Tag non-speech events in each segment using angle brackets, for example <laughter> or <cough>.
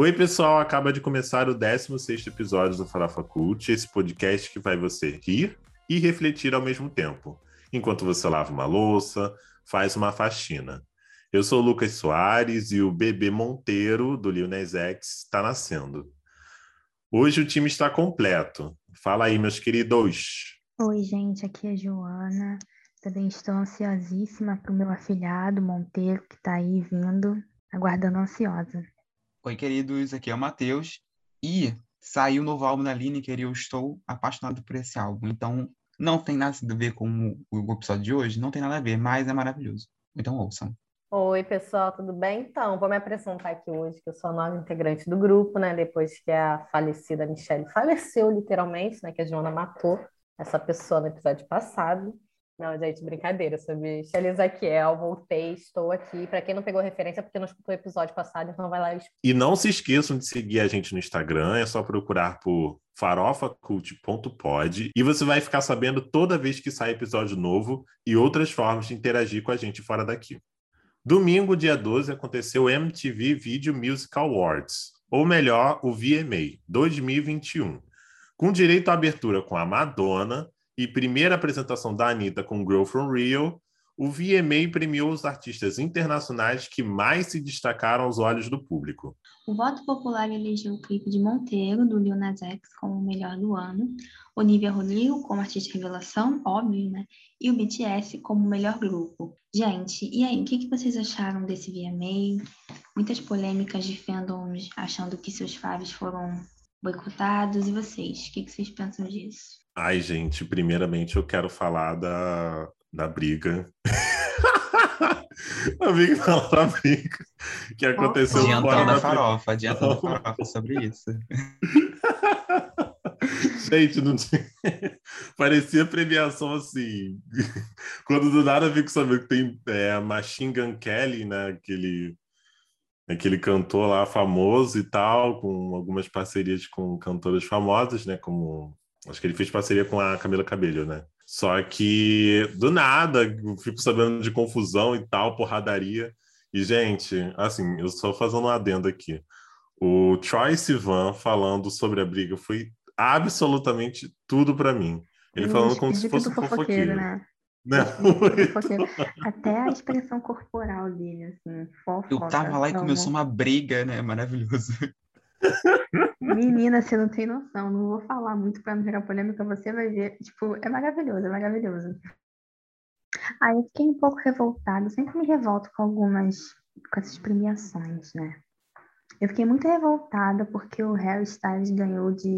Oi, pessoal, acaba de começar o 16º episódio do Farofa Cult, esse podcast que vai você rir e refletir ao mesmo tempo, enquanto você lava uma louça, faz uma faxina. Eu sou o Lucas Soares e o bebê Monteiro, do Lil X, está nascendo. Hoje o time está completo. Fala aí, meus queridos. Oi, gente, aqui é a Joana. Também estou ansiosíssima para o meu afilhado Monteiro, que está aí vindo, aguardando ansiosa. Oi, queridos, aqui é o Matheus. E saiu o novo álbum da Lineker e eu estou apaixonado por esse álbum. Então, não tem nada a ver com o episódio de hoje, não tem nada a ver, mas é maravilhoso. Então, ouçam. Oi, pessoal, tudo bem? Então, vou me apresentar aqui hoje, que eu sou a nova integrante do grupo, né? Depois que a falecida Michelle faleceu, literalmente, né? Que a Joana matou essa pessoa no episódio passado. Não, gente, brincadeira. Sobre Shelly Ezequiel, voltei, estou aqui. Para quem não pegou referência, porque não escutou o episódio passado, então vai lá e E não se esqueçam de seguir a gente no Instagram, é só procurar por farofacult.pod e você vai ficar sabendo toda vez que sai episódio novo e outras formas de interagir com a gente fora daqui. Domingo, dia 12, aconteceu o MTV Video Music Awards, ou melhor, o VMA 2021, com direito à abertura com a Madonna, e primeira apresentação da Anitta com Girl From Rio, o VMA premiou os artistas internacionais que mais se destacaram aos olhos do público. O voto popular elegeu o clipe de Monteiro, do Lil Nas X, como o melhor do ano, Olivia Rodrigo como artista revelação, óbvio, né? E o BTS como o melhor grupo. Gente, e aí, o que, que vocês acharam desse VMA? Muitas polêmicas de fandoms achando que seus faves foram boicotados. E vocês? O que, que vocês pensam disso? Ai, gente, primeiramente eu quero falar da, da briga. <laughs> a briga da briga que aconteceu adiantando fora da farofa, adiantando a <laughs> farofa sobre isso. <laughs> Gente, não tinha... parecia premiação assim. Quando do nada eu fico sabendo que tem é, a Machine Gun Kelly, né? Aquele, aquele cantor lá famoso e tal, com algumas parcerias com cantoras famosas, né? Como Acho que ele fez parceria com a Camila Cabello, né? Só que do nada, fico sabendo de confusão e tal, porradaria. E, gente, assim, eu só fazendo um adendo aqui. O Troy Sivan falando sobre a briga foi absolutamente tudo para mim. Ele eu falando como se fosse um fofoqueiro. Né? Não. Até a expressão corporal dele, assim, fofoca. Eu tava lá e começou uma briga, né? Maravilhoso. Menina, você não tem noção. Não vou falar muito para não gerar polêmica. Você vai ver. Tipo, é maravilhoso, é maravilhoso. Aí eu fiquei um pouco revoltada. Eu sempre me revolto com algumas. com essas premiações, né? Eu fiquei muito revoltada porque o Harry Styles ganhou de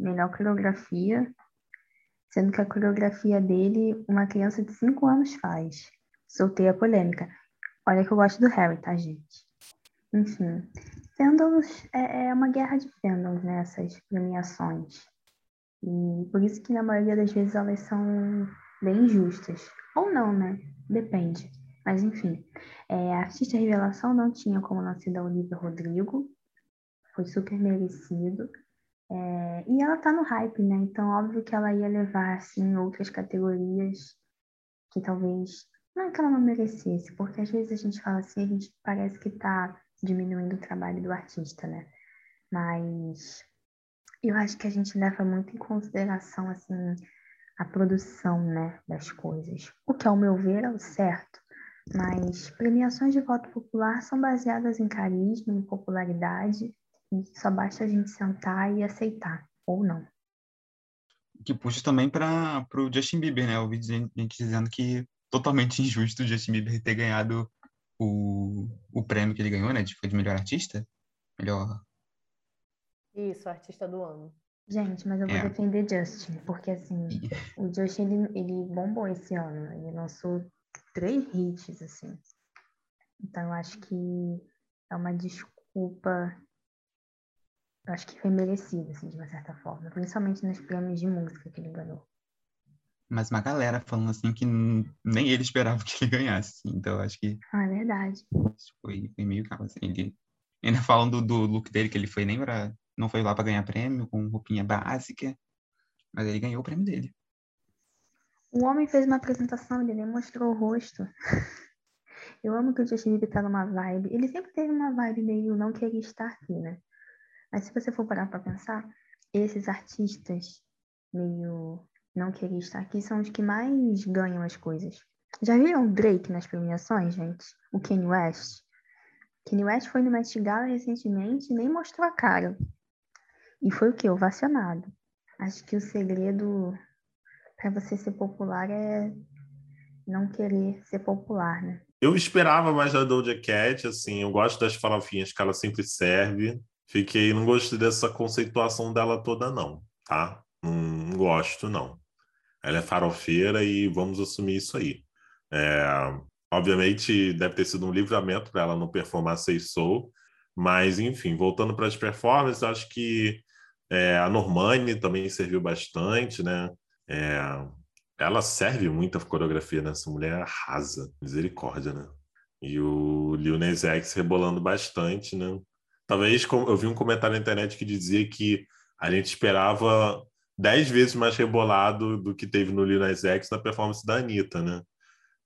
melhor coreografia, sendo que a coreografia dele uma criança de 5 anos faz. Soltei a polêmica. Olha que eu gosto do Harry, tá, gente? Enfim, fandoms é, é uma guerra de fandoms, né? Premiações. E por isso que na maioria das vezes elas são bem injustas. Ou não, né? Depende. Mas enfim, é, a artista revelação não tinha como não ser da Olivia Rodrigo. Foi super merecido. É, e ela tá no hype, né? Então, óbvio que ela ia levar, assim, outras categorias que talvez. Não é que ela não merecesse, porque às vezes a gente fala assim, a gente parece que tá diminuindo o trabalho do artista, né? Mas eu acho que a gente leva muito em consideração, assim, a produção, né, das coisas. O que, ao meu ver, é o certo. Mas premiações de voto popular são baseadas em carisma, em popularidade, e só basta a gente sentar e aceitar, ou não. Que puxa também para o Justin Bieber, né? Eu ouvi gente dizendo que totalmente <laughs> injusto o Justin Bieber ter ganhado o, o prêmio que ele ganhou, né? De, foi de melhor artista? Melhor. Isso, artista do ano. Gente, mas eu vou é. defender Justin, porque assim, o Justin ele, ele bombou esse ano. Ele lançou três hits, assim. Então eu acho que é uma desculpa. Eu acho que foi merecida, assim, de uma certa forma. Principalmente nos prêmios de música que ele ganhou mas uma galera falando assim que nem ele esperava <laughs> que ele ganhasse. Então, acho que. Ah, é verdade. Foi, foi meio calmo, assim. Ele, ainda falando do, do look dele, que ele foi nem pra, não foi lá para ganhar prêmio, com roupinha básica, mas ele ganhou o prêmio dele. O homem fez uma apresentação, ele nem mostrou o rosto. <laughs> Eu amo que o Justin Bieber tá numa vibe. Ele sempre teve uma vibe meio não querer estar aqui, né? Mas se você for parar para pensar, esses artistas meio não querer estar aqui são os que mais ganham as coisas. Já viram o Drake nas premiações, gente? O Kanye West? Kanye West foi no Met Gala recentemente e nem mostrou a cara. E foi o quê? Ovacionado. Acho que o segredo para você ser popular é não querer ser popular, né? Eu esperava mais da Doja Cat, assim, eu gosto das farofinhas que ela sempre serve. Fiquei, não gostei dessa conceituação dela toda, não, tá? Não gosto, não. Ela é farofeira e vamos assumir isso aí. É, obviamente, deve ter sido um livramento para ela não performar Seis Soul, mas, enfim, voltando para as performances, acho que é, a Normani também serviu bastante, né? É, ela serve muita coreografia, né? Essa mulher arrasa, misericórdia, né? E o Lil Nas X rebolando bastante, né? Talvez eu vi um comentário na internet que dizia que a gente esperava dez vezes mais rebolado do que teve no Lil X na performance da Anitta, né?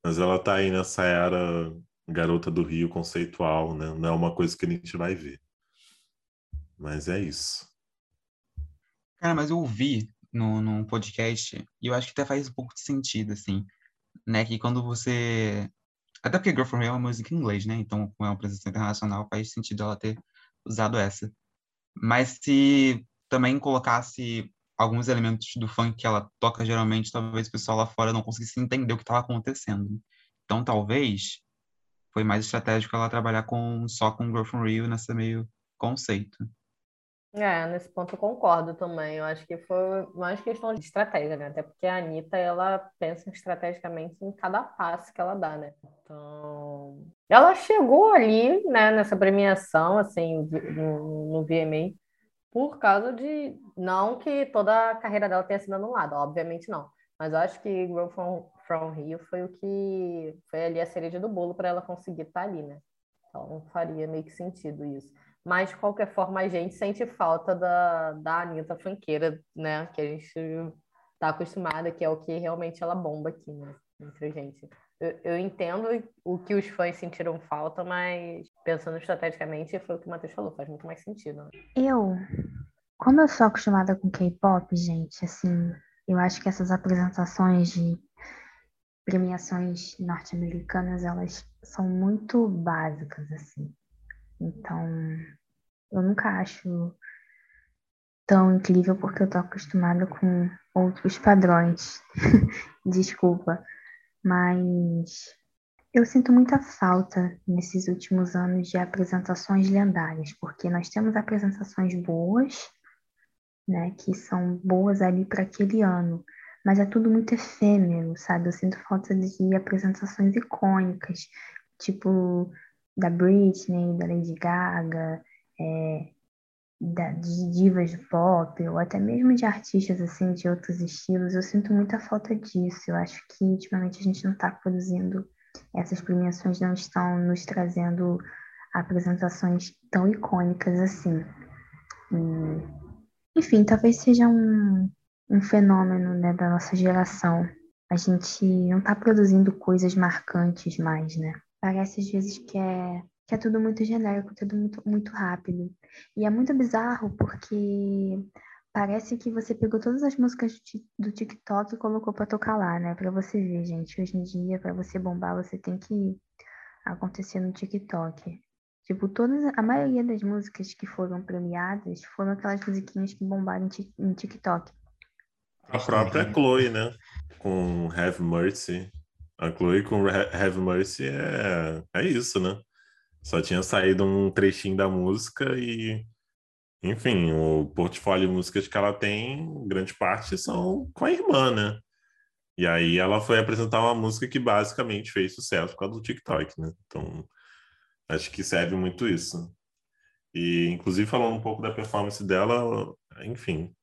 Mas ela tá aí nessa era garota do Rio conceitual, né? Não é uma coisa que a gente vai ver. Mas é isso. Cara, mas eu ouvi no, num podcast, e eu acho que até faz um pouco de sentido, assim, né? Que quando você. Até porque Girl From Real é uma música em inglês, né? Então, com uma presença internacional, faz sentido ela ter usado essa. Mas se também colocasse alguns elementos do funk que ela toca geralmente, talvez o pessoal lá fora não conseguisse entender o que estava acontecendo. Então, talvez foi mais estratégico ela trabalhar com só com Girl From Rio nessa meio conceito. É, nesse ponto eu concordo também. Eu acho que foi mais questão de estratégia, né? Até porque a Anitta, ela pensa estrategicamente em cada passo que ela dá, né? Então, ela chegou ali, né, nessa premiação, assim, no, no VMA, por causa de. Não que toda a carreira dela tenha sido anulada, obviamente não. Mas eu acho que Grow From, From Rio foi o que. Foi ali a cereja do bolo para ela conseguir estar tá ali, né? Então faria meio que sentido isso. Mas, de qualquer forma, a gente sente falta da, da Anitta funkeira, né? Que a gente tá acostumada, que é o que realmente ela bomba aqui, né? Entre a gente. Eu, entendo o que os fãs sentiram falta, mas pensando estrategicamente, foi o que o Matheus falou, faz muito mais sentido. Né? Eu, como eu sou acostumada com K-pop, gente, assim, eu acho que essas apresentações de premiações norte-americanas, elas são muito básicas, assim. Então, eu nunca acho tão incrível porque eu tô acostumada com outros padrões. <laughs> Desculpa, mas eu sinto muita falta nesses últimos anos de apresentações lendárias, porque nós temos apresentações boas, né, que são boas ali para aquele ano, mas é tudo muito efêmero, sabe? Eu sinto falta de apresentações icônicas, tipo da Britney, da Lady Gaga, é, da, de divas de pop, ou até mesmo de artistas assim de outros estilos, eu sinto muita falta disso. Eu acho que ultimamente a gente não está produzindo, essas premiações não estão nos trazendo apresentações tão icônicas assim. E, enfim, talvez seja um, um fenômeno né, da nossa geração. A gente não está produzindo coisas marcantes mais, né? Parece às vezes que é, que é tudo muito genérico, tudo muito, muito rápido. E é muito bizarro porque parece que você pegou todas as músicas do TikTok e colocou para tocar lá, né? Para você ver, gente. Hoje em dia, para você bombar, você tem que acontecer no TikTok. Tipo, todas, a maioria das músicas que foram premiadas foram aquelas musiquinhas que bombaram em TikTok. A própria Chloe, né? Com Have Mercy. A Chloe com Have Mercy é, é isso, né? Só tinha saído um trechinho da música e, enfim, o portfólio de músicas que ela tem, grande parte são com a irmã, né? E aí ela foi apresentar uma música que basicamente fez sucesso por causa do TikTok, né? Então, acho que serve muito isso. E, inclusive, falando um pouco da performance dela, enfim.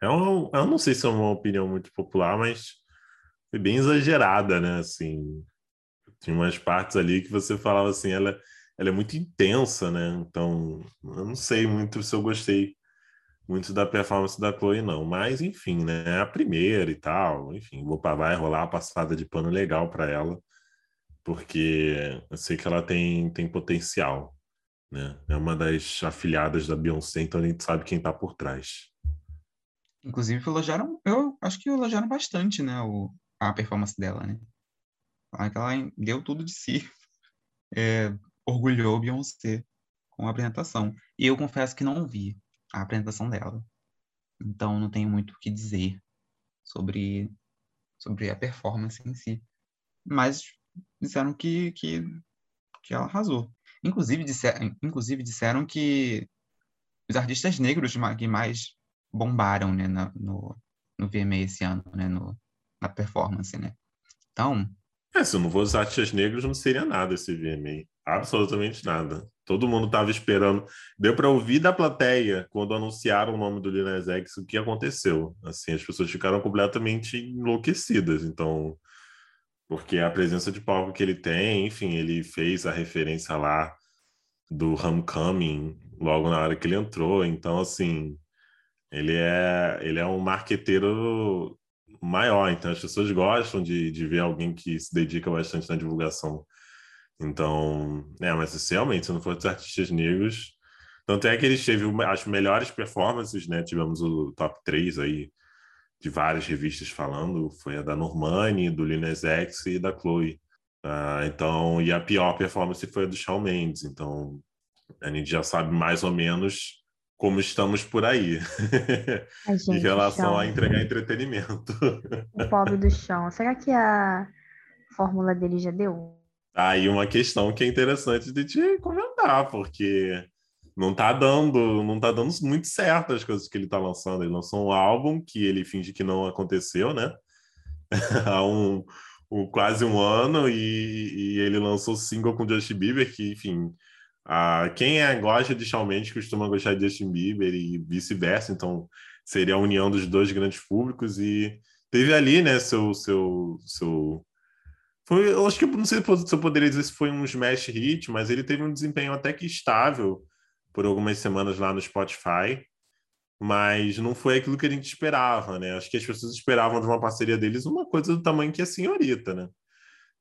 É uma, eu não sei se é uma opinião muito popular, mas foi bem exagerada, né? Assim, tinha umas partes ali que você falava assim, ela, ela é muito intensa, né? Então, eu não sei muito se eu gostei muito da performance da Chloe, não. Mas, enfim, né? É a primeira e tal. Enfim, vou vai rolar a passada de pano legal para ela, porque eu sei que ela tem, tem potencial. né? É uma das afiliadas da Beyoncé, então a gente sabe quem está por trás. Inclusive, elogiaram, eu acho que elogiaram bastante, né, o, a performance dela, né? Ela deu tudo de si, <laughs> é, orgulhou Beyoncé com a apresentação. E eu confesso que não vi a apresentação dela. Então, não tenho muito o que dizer sobre, sobre a performance em si. Mas disseram que, que, que ela arrasou. Inclusive, disser, inclusive disseram que os artistas negros que mais bombaram né, no, no VMA esse ano, né, no, na performance, né? Então... É, se não fosse artistas negros, não seria nada esse VMA. Absolutamente nada. Todo mundo estava esperando. Deu para ouvir da plateia quando anunciaram o nome do Lil X o que aconteceu. Assim, as pessoas ficaram completamente enlouquecidas. Então, porque a presença de palco que ele tem, enfim, ele fez a referência lá do Homecoming logo na hora que ele entrou. Então, assim, ele é, ele é um marqueteiro maior. Então, as pessoas gostam de, de ver alguém que se dedica bastante na divulgação. Então, é, mas realmente, se não fosse os artistas negros. É que eles teve as melhores performances, né? Tivemos o top 3 aí de várias revistas falando, foi a da Normani, do Linus X e da Chloe. Uh, então, e a pior performance foi a do Shawn Mendes. Então, a gente já sabe mais ou menos como estamos por aí <laughs> gente, em relação a entregar entretenimento. O pobre do chão. Será que a fórmula dele já deu? Aí uma questão que é interessante de te comentar, porque não tá dando, não tá dando muito certo as coisas que ele tá lançando. Ele lançou um álbum que ele finge que não aconteceu, né? <laughs> Há um, um, quase um ano e, e ele lançou single com Justin Bieber, que, enfim, a, quem é, gosta de Shawn Mendes costuma gostar de Justin Bieber e vice-versa, então seria a união dos dois grandes públicos e teve ali, né, seu, seu, seu foi, eu acho que não sei se eu poderia dizer se foi um smash hit, mas ele teve um desempenho até que estável por algumas semanas lá no Spotify, mas não foi aquilo que a gente esperava, né? Acho que as pessoas esperavam de uma parceria deles uma coisa do tamanho que a senhorita, né?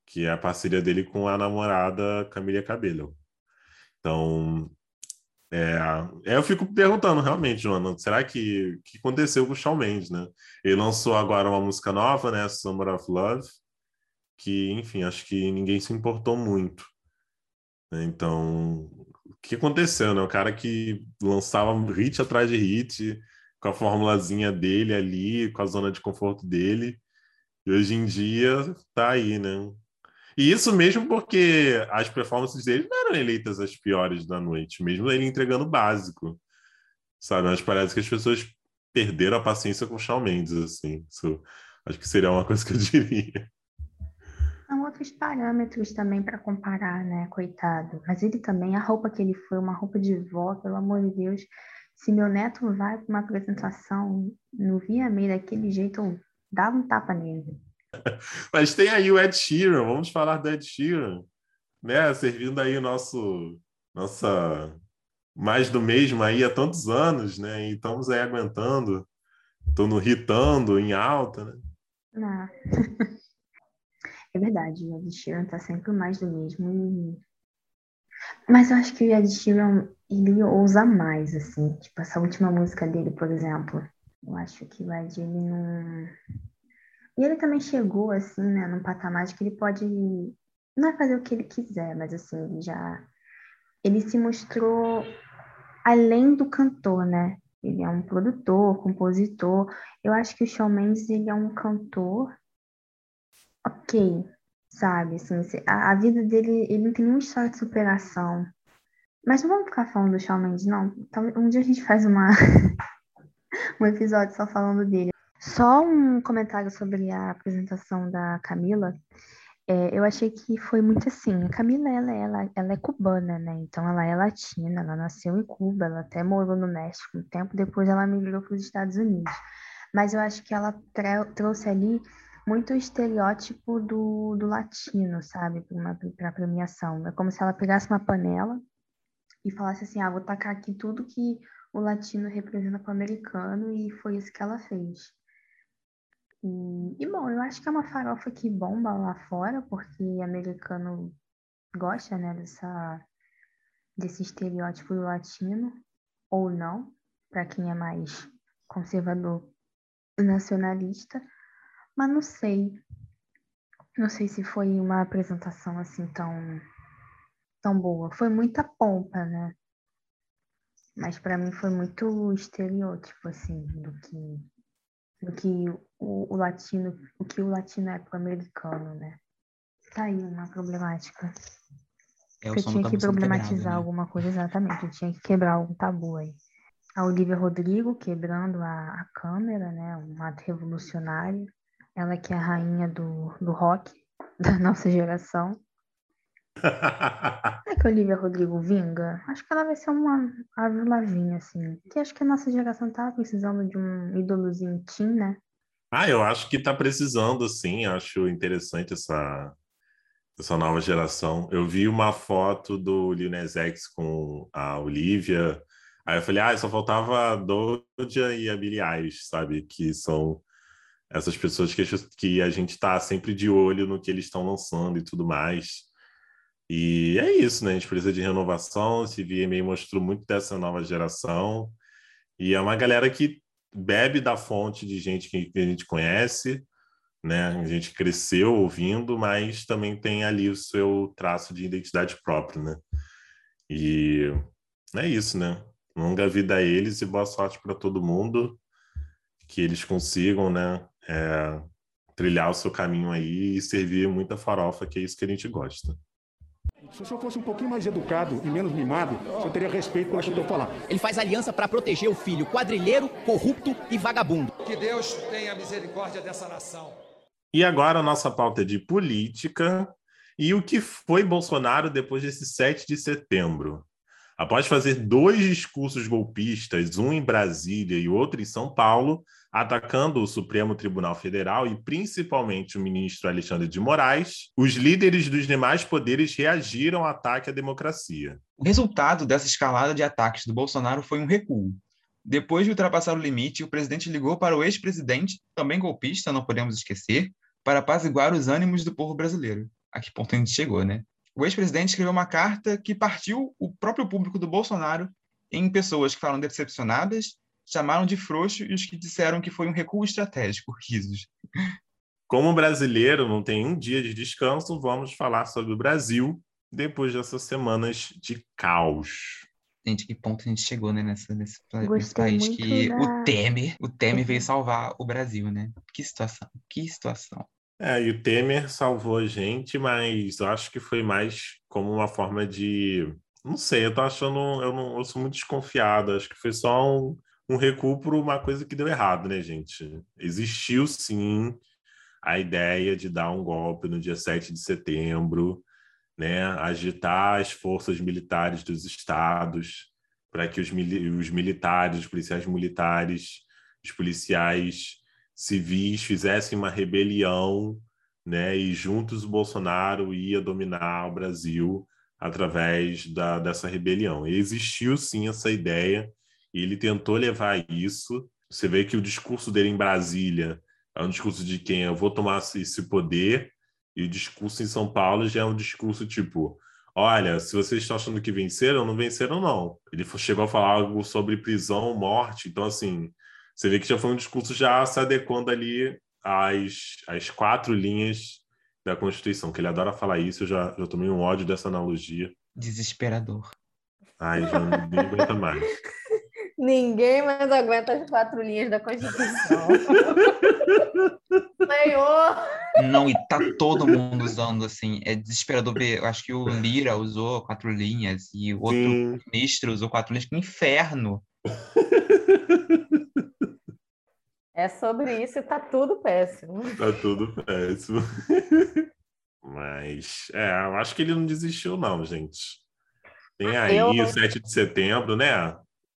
Que é a parceria dele com a namorada Camila Cabello. Então, é, eu fico perguntando realmente, Joana, será que que aconteceu com o Shawn Mendes, né? Ele lançou agora uma música nova, né? Summer of Love, que, enfim, acho que ninguém se importou muito. Né? Então, o que aconteceu, né? O cara que lançava hit atrás de hit, com a formulazinha dele ali, com a zona de conforto dele, e hoje em dia tá aí, né? E isso mesmo porque as performances dele não eram eleitas as piores da noite, mesmo ele entregando o básico, sabe? Mas parece que as pessoas perderam a paciência com o Shawn Mendes, assim. Isso, acho que seria uma coisa que eu diria. São outros parâmetros também para comparar, né, coitado. Mas ele também, a roupa que ele foi, uma roupa de vó, pelo amor de Deus. Se meu neto vai para uma apresentação no VMA daquele jeito, eu dava um tapa nele. <laughs> Mas tem aí o Ed Sheeran, vamos falar do Ed Sheeran, né? Servindo aí o nosso nossa mais do mesmo aí há tantos anos, né? E estamos aí aguentando, tô no hitando em alta, né? Não. <laughs> É verdade, o Ed Sheeran tá sempre mais do mesmo. Mas eu acho que o Ed Sheeran, ele ousa mais, assim. Tipo, essa última música dele, por exemplo. Eu acho que o Ed, ele não... E ele também chegou, assim, né, num patamar de que ele pode... Não é fazer o que ele quiser, mas, assim, já... Ele se mostrou além do cantor, né? Ele é um produtor, compositor. Eu acho que o Shawn Mendes, ele é um cantor ok, sabe? Assim, a, a, vida dele, ele não tem nenhuma história de superação. Mas não vamos ficar falando do Shawn Mendes, não. Então, um dia a gente faz uma <laughs> um episódio só falando dele. Só um comentário sobre a apresentação da Camila. É, eu achei que foi muito assim. A Camila, ela, ela, ela é cubana, né? Então, ela é latina, ela nasceu em Cuba, ela até morou no México um tempo, depois ela migrou para os Estados Unidos. Mas eu acho que ela trouxe ali muito estereótipo do, do latino, sabe, para a premiação. É como se ela pegasse uma panela e falasse assim: ah, vou tacar aqui tudo que o latino representa para o americano, e foi isso que ela fez. E, bom, eu acho que é uma farofa que bomba lá fora, porque americano gosta, né, dessa, desse estereótipo do latino, ou não, para quem é mais conservador nacionalista, mas não sei. Não sei se foi uma apresentação assim tão tão boa. Foi muita pompa, né? Mas para mim foi muito estereótipo assim do que do que o, o latino, o que o latino é pro americano, né? Tá aí uma problemática. É, o eu tinha que problematizar né? alguma coisa, exatamente. Eu tinha que quebrar algum tabu aí. A Olivia Rodrigo quebrando a, a câmera, né? Um ato revolucionário. Ela que é a rainha do, do rock <laughs> da nossa geração. <laughs> Será que a Olivia Rodrigo vinga? Acho que ela vai ser uma Avril Lavigne, assim. Que acho que a nossa geração tava precisando de um ídolozinho teen, né? Ah, eu acho que tá precisando, sim. Acho interessante essa, essa nova geração. Eu vi uma foto do Lil Nas X com a Olivia. Aí eu falei, ah, só faltava a Doja e a Billie Eilish, sabe? Que são essas pessoas que, que a gente tá sempre de olho no que eles estão lançando e tudo mais. E é isso, né? A gente precisa de renovação. Esse VMA mostrou muito dessa nova geração. E é uma galera que bebe da fonte de gente que, a gente conhece, né? A gente cresceu ouvindo, mas também tem ali o seu traço de identidade próprio, né? E é isso, né? Longa vida a eles e boa sorte para todo mundo. Que eles consigam, né? é, trilhar o seu caminho aí e servir muita farofa, que é isso que a gente gosta. Se o senhor fosse um pouquinho mais educado e menos mimado, o senhor teria respeito pelo que eu estou falando. Ele faz aliança para proteger o filho quadrilheiro, corrupto e vagabundo. Que Deus tenha misericórdia dessa nação. E agora a nossa pauta é de política e o que foi Bolsonaro depois desse 7 de setembro. Após fazer dois discursos golpistas, um em Brasília e outro em São Paulo, atacando o Supremo Tribunal Federal e principalmente o ministro Alexandre de Moraes, os líderes dos demais poderes reagiram ao ataque à democracia. O resultado dessa escalada de ataques do Bolsonaro foi um recuo. Depois de ultrapassar o limite, o presidente ligou para o ex-presidente, também golpista, não podemos esquecer, para apaziguar os ânimos do povo brasileiro. A que ponto a gente chegou, né? O ex-presidente escreveu uma carta que partiu o próprio público do Bolsonaro em pessoas que falaram decepcionadas, chamaram de frouxo e os que disseram que foi um recuo estratégico, risos. Como brasileiro não tem um dia de descanso, vamos falar sobre o Brasil depois dessas semanas de caos. Gente, que ponto a gente chegou, né, nessa, nesse, nesse país que da- o Temer, o Temer veio Uhum. salvar o Brasil, né? Que situação, que situação. É, e o Temer salvou a gente, mas eu acho que foi mais como uma forma de. Não sei, eu tô achando. Eu, não, eu sou muito desconfiado. Acho que foi só um, um recuo por uma coisa que deu errado, né, gente? Existiu sim a ideia de dar um golpe no dia 7 de setembro, né? Agitar as forças militares dos estados para que os, mili- os militares, os policiais militares, os policiais civis fizessem uma rebelião, né? E juntos o Bolsonaro ia dominar o Brasil através da, dessa rebelião. E existiu sim essa ideia e ele tentou levar isso. Você vê que o discurso dele em Brasília é um discurso de quem eu vou tomar esse poder e o discurso em São Paulo já é um discurso tipo Olha, se vocês estão achando que venceram, não venceram, não. Ele chegou a falar algo sobre prisão, morte. Então, assim, você vê que já foi um discurso já se adequando ali às, às quatro linhas da Constituição, que ele adora falar isso. Eu já, já tomei um ódio dessa analogia. Desesperador. Ai, já não nem aguenta mais. <laughs> Ninguém mais aguenta as quatro linhas da Constituição. <laughs> Senhor! Não, e tá todo mundo usando, assim, é desesperador ver, eu acho que o Lira usou quatro linhas e o outro Sim. ministro usou quatro linhas, que inferno. <laughs> É sobre isso e tá tudo péssimo. Tá tudo péssimo. <laughs> Mas, é, eu acho que ele não desistiu, não, gente. Tem aí Eu- o 7 de setembro, né?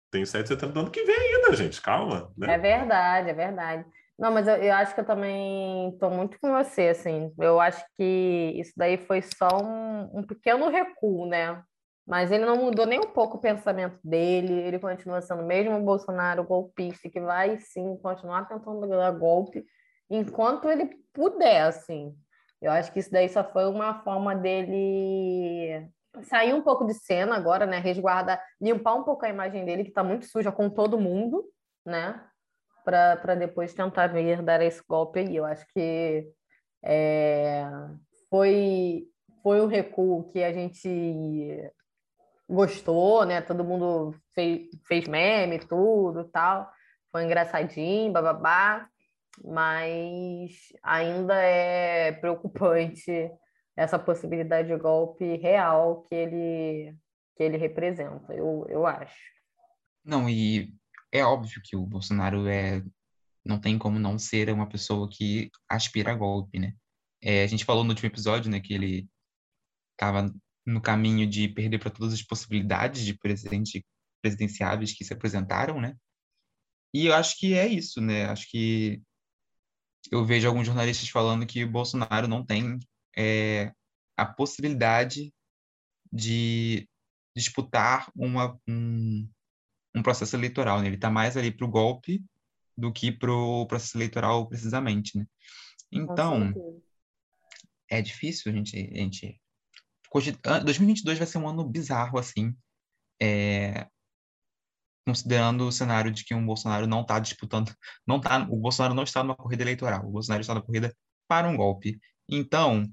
Tem o 7 de setembro do ano que vem ainda, gente. Calma, né? É verdade, é verdade. Não, mas eu, eu acho que eu também estou muito com você, assim. Eu acho que isso daí foi só um, um pequeno recuo, né? Mas ele não mudou nem um pouco o pensamento dele, ele continua sendo mesmo o Bolsonaro golpista, que vai sim continuar tentando dar golpe enquanto ele puder, assim. Eu acho que isso daí só foi uma forma dele sair um pouco de cena agora, né? Resguardar, limpar um pouco a imagem dele, que está muito suja com todo mundo, né? Para depois tentar vir dar esse golpe aí. Eu acho que é, foi, foi um recuo que a gente gostou, né? Todo mundo fez, fez meme, tudo tal. Foi engraçadinho, bababá. Mas ainda é <laughs> preocupante essa possibilidade de golpe real que ele, que ele representa, eu, eu acho. Não, e é óbvio que o Bolsonaro é não tem como não ser uma pessoa que aspira a golpe, né? É, a gente falou no último episódio, né, que ele estava no caminho de perder para todas as possibilidades de presidente presidenciáveis que se apresentaram, né? E eu acho que é isso, né? Acho que eu vejo alguns jornalistas falando que o Bolsonaro não tem é, a possibilidade de disputar uma, um, um processo eleitoral. Né? Ele está mais ali para o golpe do que para o processo eleitoral precisamente. Né? Então, é difícil a gente, a gente... 2022 vai ser um ano bizarro, assim, é... considerando o cenário de que um Bolsonaro não está disputando, não tá, o Bolsonaro não está numa corrida eleitoral, o Bolsonaro está na corrida para um golpe. Então,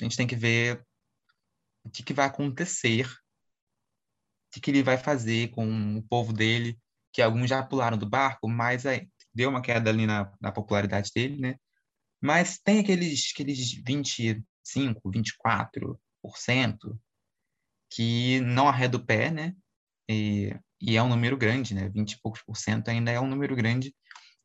a gente tem que ver o que, que vai acontecer, o que, que ele vai fazer com o povo dele, que alguns já pularam do barco, mas aí, deu uma queda ali na, na popularidade dele, né? Mas tem aqueles, aqueles 25, 24% que não arreda o pé, né? E, e é um número grande, né? 20 e poucos por cento ainda é um número grande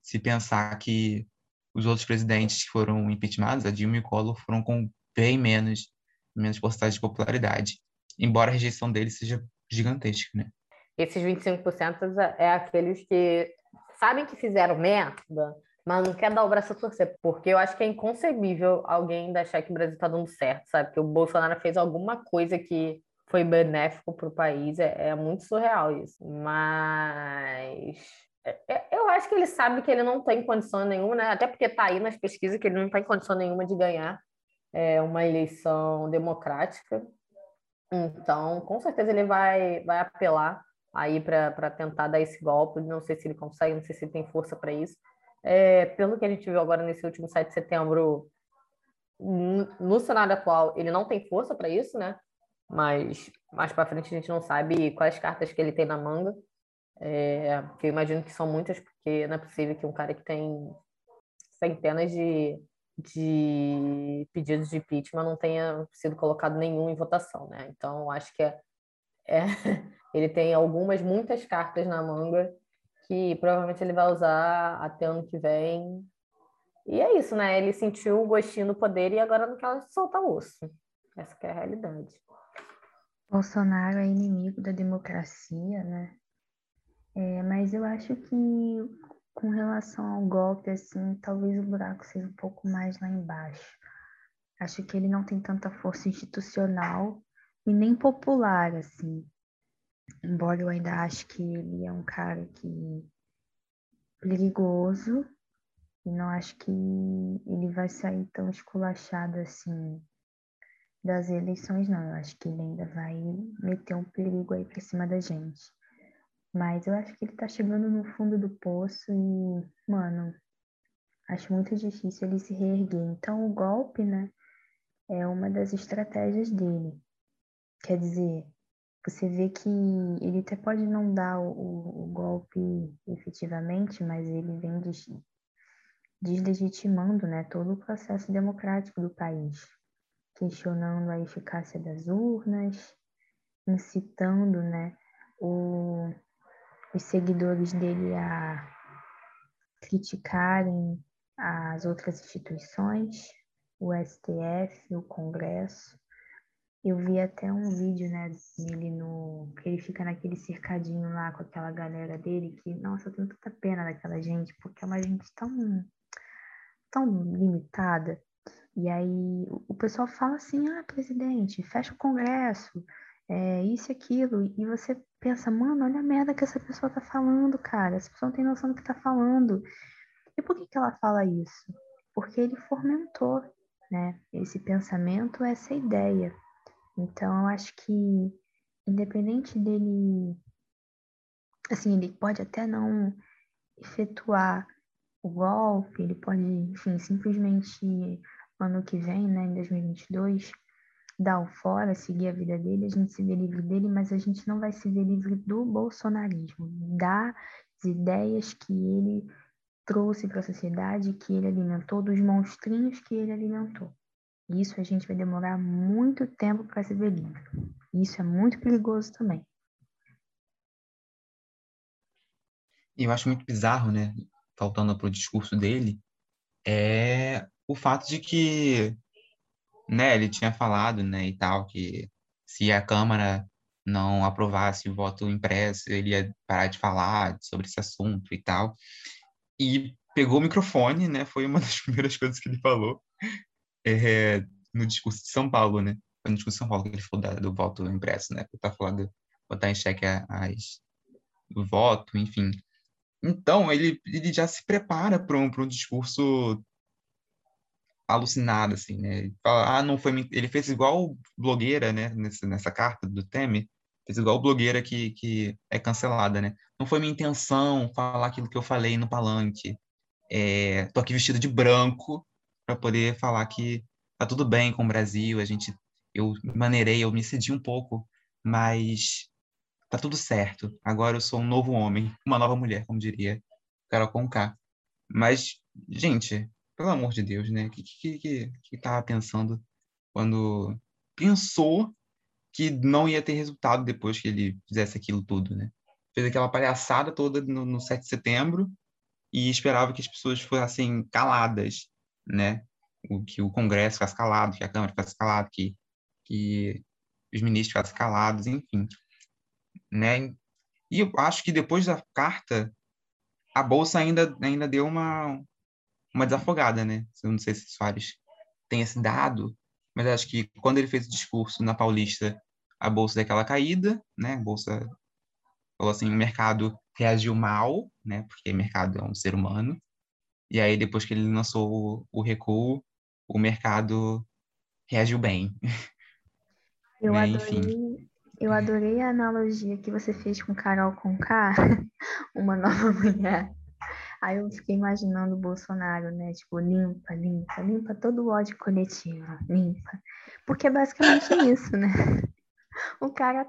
se pensar que os outros presidentes que foram impeachmentados, a Dilma e o Collor, foram com bem menos, menos porcentagem de popularidade, embora a rejeição deles seja gigantesca, né? Esses 25% é aqueles que sabem que fizeram merda, mas não quer dar o braço a torcer, porque eu acho que é inconcebível alguém achar que o Brasil está dando certo, sabe? Que o Bolsonaro fez alguma coisa que foi benéfico para o país, é, é muito surreal isso. Mas é, é, eu acho que ele sabe que ele não tem condição nenhuma, né? Até porque está aí nas pesquisas que ele não tem condição nenhuma de ganhar é, uma eleição democrática. Então, com certeza ele vai, vai apelar aí para tentar dar esse golpe. Não sei se ele consegue, não sei se ele tem força para isso. É, pelo que a gente viu agora nesse último 7 de setembro, no cenário atual, ele não tem força para isso, né? Mas mais para frente a gente não sabe quais cartas que ele tem na manga. É, que eu imagino que são muitas, porque não é possível que um cara que tem centenas de, de pedidos de impeachment não tenha sido colocado nenhum em votação, né? Então, acho que é, é, <laughs> ele tem algumas, muitas cartas na manga que provavelmente ele vai usar até ano que vem. E é isso, né? Ele sentiu o gostinho do poder e agora não quer soltar o osso. Essa é a realidade. Bolsonaro é inimigo da democracia, né? É, mas eu acho que com relação ao golpe, assim, talvez o buraco seja um pouco mais lá embaixo. Acho que ele não tem tanta força institucional e nem popular, assim. Embora eu ainda acho que ele é um cara que perigoso e não acho que ele vai sair tão esculachado assim das eleições, não. Eu acho que ele ainda vai meter um perigo aí pra cima da gente. Mas eu acho que ele tá chegando no fundo do poço e, mano, acho muito difícil ele se reerguer. Então, o golpe, né, é uma das estratégias dele. Quer dizer, você vê que ele até pode não dar o, o golpe efetivamente, mas ele vem des, deslegitimando né, todo o processo democrático do país, questionando a eficácia das urnas, incitando né, o, os seguidores dele a criticarem as outras instituições, o STF, o Congresso. Eu vi até um vídeo, né, dele no. que ele fica naquele cercadinho lá com aquela galera dele, que, nossa, eu tenho tanta pena daquela gente, porque é uma gente tão. tão limitada. E aí o pessoal fala assim: ah, presidente, fecha o Congresso, é, isso e aquilo. E você pensa, mano, olha a merda que essa pessoa tá falando, cara. Essa pessoa não tem noção do que tá falando. E por que, que ela fala isso? Porque ele fomentou, né? Esse pensamento, essa ideia. Então, eu acho que, independente dele, assim, ele pode até não efetuar o golpe, ele pode, enfim, simplesmente ano que vem, né, em 2022, dar o fora, seguir a vida dele, a gente se vê livre dele, mas a gente não vai se ver livre do bolsonarismo, das ideias que ele trouxe para a sociedade, que ele alimentou, dos monstrinhos que ele alimentou. Isso a gente vai demorar muito tempo para se ver livre. Isso é muito perigoso também. Eu acho muito bizarro, né, faltando para o discurso dele, é o fato de que, né, ele tinha falado, né, e tal, que se a Câmara não aprovasse o voto impresso, ele ia parar de falar sobre esse assunto e tal. E pegou o microfone, né, foi uma das <laughs> primeiras coisas que ele falou é, no discurso de São Paulo, né, foi no discurso de São Paulo que ele falou da, do voto impresso, né, para tá falando botar em xeque as, o voto, enfim. Então, ele, ele já se prepara para um, um discurso alucinado, assim, né? Ele fala, ah, não foi... Ele fez igual blogueira, né? Nessa, nessa carta do Temer, fez igual blogueira que, que é cancelada, né? Não foi minha intenção falar aquilo que eu falei no palanque. É, tô aqui vestido de branco para poder falar que tá tudo bem com o Brasil, a gente... Eu maneirei, eu me cedi um pouco, mas tá tudo certo. Agora eu sou um novo homem, uma nova mulher, como diria Carol Conká. Mas, gente, pelo amor de Deus, né? O que, que, que, que tava pensando quando pensou que não ia ter resultado depois que ele fizesse aquilo tudo, né? Fez aquela palhaçada toda no, no 7 de setembro e esperava que as pessoas fossem caladas, né? O, que o Congresso ficasse calado, que a Câmara ficasse calada, que, que os ministros ficassem calados, enfim né? E eu acho que depois da carta, a bolsa ainda ainda deu uma uma desafogada, né? Eu não sei se Soares tem esse dado, mas acho que quando ele fez o discurso na Paulista, a bolsa deu aquela caída, né? A bolsa falou assim, o mercado reagiu mal, né? Porque o mercado é um ser humano. E aí depois que ele lançou o, o recuo, o mercado reagiu bem. <laughs> Eu né? adorei, Enfim. Eu adorei a analogia que você fez com Carol Conká, <laughs> uma nova <laughs> mulher. Aí eu fiquei imaginando o Bolsonaro, né? Tipo, limpa, limpa, limpa todo o ódio coletivo, limpa. Porque é basicamente isso, né? O cara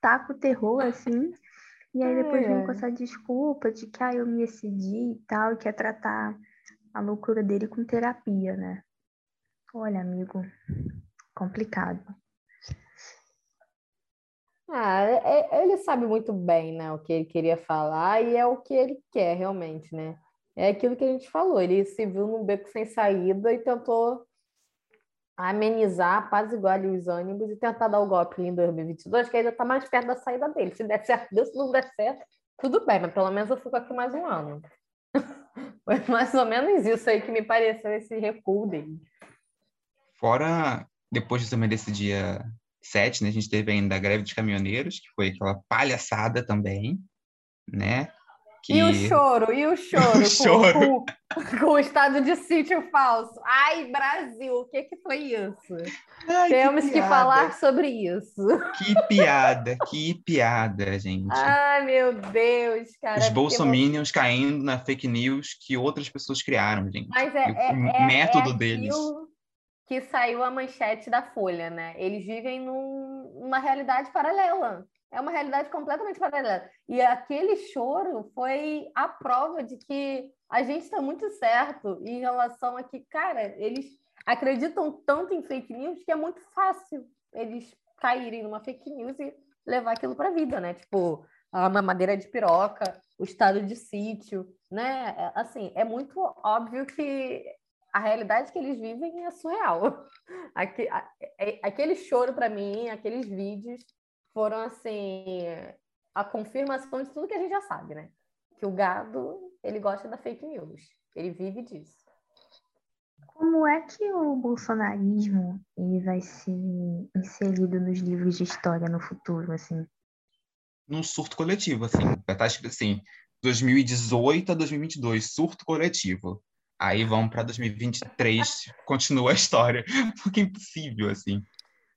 taca o terror assim, e aí depois é. vem com essa desculpa de que ah, eu me excedi e tal, e quer tratar a loucura dele com terapia, né? Olha, amigo, complicado. Ah, é, é, ele sabe muito bem, né, o que ele queria falar e é o que ele quer realmente, né? É aquilo que a gente falou, ele se viu num beco sem saída e tentou amenizar, apaziguar ali os ânimos e tentar dar o golpe em 2022, que ainda está mais perto da saída dele. Se der certo, Deus, se não der certo, tudo bem, mas pelo menos eu fico aqui mais um ano. <laughs> Foi mais ou menos isso aí que me pareceu esse recuo dele. Fora, depois também desse dia 7, né, a gente teve ainda a greve dos caminhoneiros, que foi aquela palhaçada também, né? Que... E o choro, e o choro, <laughs> o choro. Com, com, com, o estado de sítio falso. Ai, Brasil, o que, que foi isso? Ai, Temos que, que, falar sobre isso. Que piada, que piada, gente. Ai, meu Deus, cara. Os bolsominions caindo na fake news que outras pessoas criaram, gente. Mas é, é, o é, método é deles. Que saiu a manchete da Folha, né? Eles vivem num, numa realidade paralela. É uma realidade completamente paralela. E aquele choro foi a prova de que a gente está muito certo em relação a que, cara, eles acreditam tanto em fake news que é muito fácil eles caírem numa fake news e levar aquilo para a vida, né? Tipo, a mamadeira de piroca, o estado de sítio, né? É, assim, é muito óbvio que a realidade que eles vivem é surreal. <laughs> É, aquele choro para mim, aqueles vídeos foram assim a confirmação de tudo que a gente já sabe, né? Que o gado ele gosta da fake news, ele vive disso. Como é que o bolsonarismo ele vai ser inserido nos livros de história no futuro, assim? Num surto coletivo, assim. Vai estar escrito assim, 2018 a 2022, surto coletivo. Aí vão para 2023, continua a história, <laughs> porque é impossível, assim.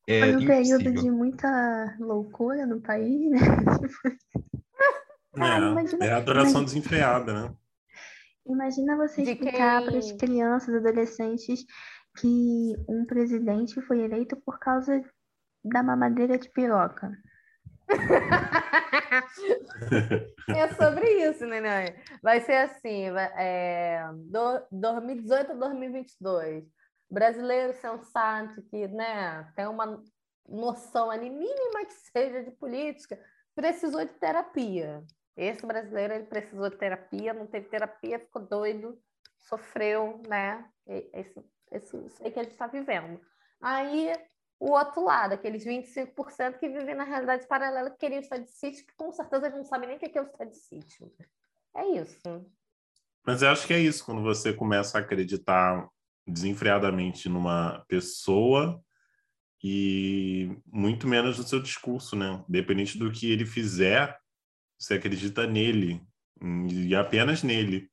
É Foi um período impossível. de muita loucura no país, né? <laughs> Cara, imagina- É, é a adoração imagina- desenfreada, né? Imagina você De explicar para as crianças, adolescentes, que um presidente foi eleito por causa da mamadeira de piroca. <laughs> É sobre isso, né, né? Vai ser assim, é, do, 2018 a 2022. Brasileiro sensato que, né, tem uma noção ali mínima que seja de política, precisou de terapia. Esse brasileiro, ele precisou de terapia, não teve terapia, ficou doido, sofreu, né? Esse, isso aí que a gente está vivendo. Aí, o outro lado, aqueles 25% que vivem na realidade paralela, que queriam estar de sítio, que com certeza não sabem nem o que é o estar de sítio. É isso. Mas eu acho que é isso, quando você começa a acreditar desenfreadamente numa pessoa e muito menos no seu discurso, né? Dependente do que ele fizer, você acredita nele e apenas nele.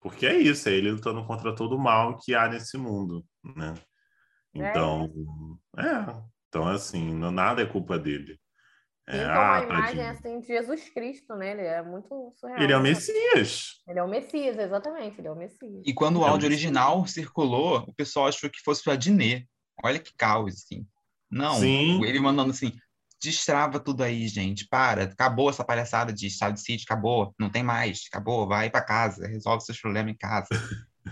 Porque é isso, é ele lutando contra todo o mal que há nesse mundo, né? É Então, é. Então, assim, não, nada é culpa dele. É, Pintam uma ah, imagem tadinho. assim de Jesus Cristo, né? Ele é muito surreal. Ele é o né? Messias. Ele é o Messias, exatamente, ele é o Messias. E quando o É áudio absurdo. original circulou, o pessoal achou que fosse o Adnet. Olha que caos, assim. Não, Sim. ele mandando assim, destrava tudo aí, gente, para, acabou essa palhaçada de estado de sítio, acabou, não tem mais, acabou, vai para casa, resolve seus problemas em casa,